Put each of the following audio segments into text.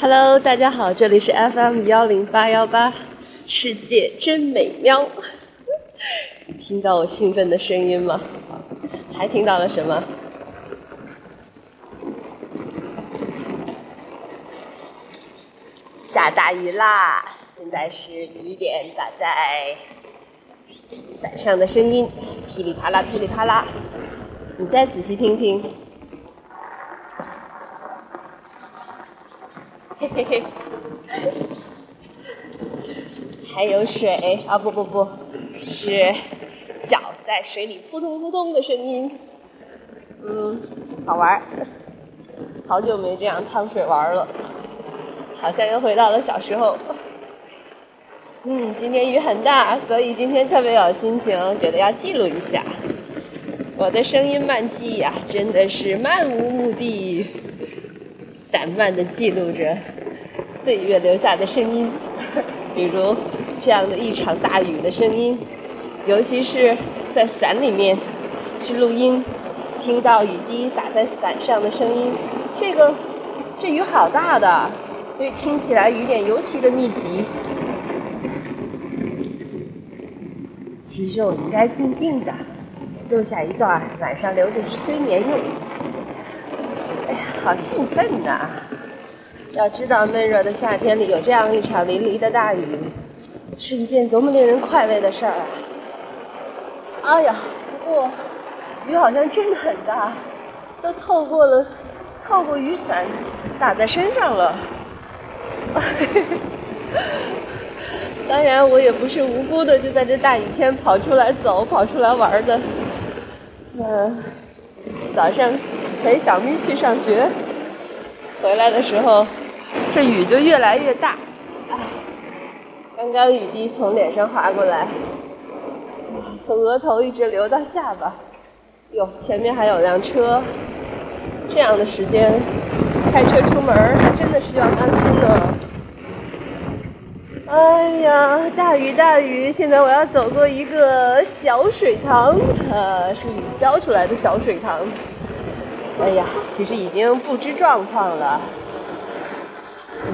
Hello，大家好，这里是 FM 幺零八幺八，世界真美妙。听到我兴奋的声音吗？还听到了什么？下大雨啦！现在是雨点打在伞上的声音，噼里啪啦，噼里啪啦。你再仔细听听。嘿嘿，还有水啊！不不不，是脚在水里扑通扑通的声音。嗯，好玩儿，好久没这样趟水玩了，好像又回到了小时候。嗯，今天雨很大，所以今天特别有心情，觉得要记录一下。我的声音漫记呀，真的是漫无目的。散漫的记录着岁月留下的声音，比如这样的一场大雨的声音，尤其是在伞里面去录音，听到雨滴打在伞上的声音，这个这雨好大的，所以听起来雨点尤其的密集。其实我应该静静的录下一段，晚上留着催眠用。哎呀好兴奋呐！要知道，闷热的夏天里有这样一场淋漓的大雨，是一件多么令人快慰的事儿啊！哎呀，不过雨好像真的很大，都透过了，透过雨伞打在身上了。当然，我也不是无辜的，就在这大雨天跑出来走、跑出来玩的。嗯，早上。陪小咪去上学，回来的时候，这雨就越来越大。哎，刚刚雨滴从脸上滑过来，从额头一直流到下巴。哟，前面还有辆车，这样的时间开车出门还真的需要当心呢。哎呀，大雨大雨！现在我要走过一个小水塘，呃，是雨浇出来的小水塘。哎呀，其实已经不知状况了。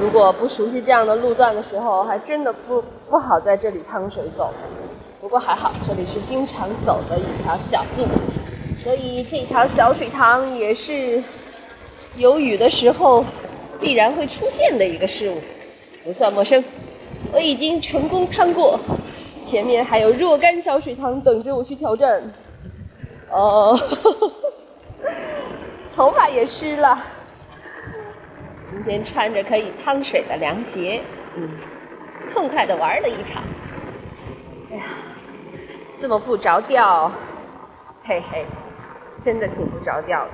如果不熟悉这样的路段的时候，还真的不不好在这里趟水走。不过还好，这里是经常走的一条小路，所以这条小水塘也是有雨的时候必然会出现的一个事物，不算陌生。我已经成功趟过，前面还有若干小水塘等着我去挑战。哦。头发也湿了，天穿着可以趟水的凉鞋，嗯，痛快的玩了一场。哎呀，这么不着调，嘿嘿，真的挺不着调的。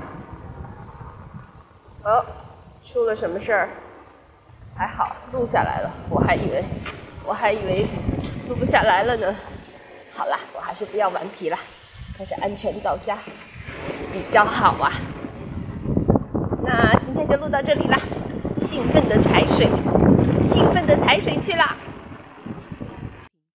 哦，出了什么事儿？还好录下来了，我还以为我还以为录不下来了呢。好啦，我还是不要顽皮了，还是安全到家比较好啊。那今天就录到这里啦，兴奋的踩水，兴奋的踩水去啦。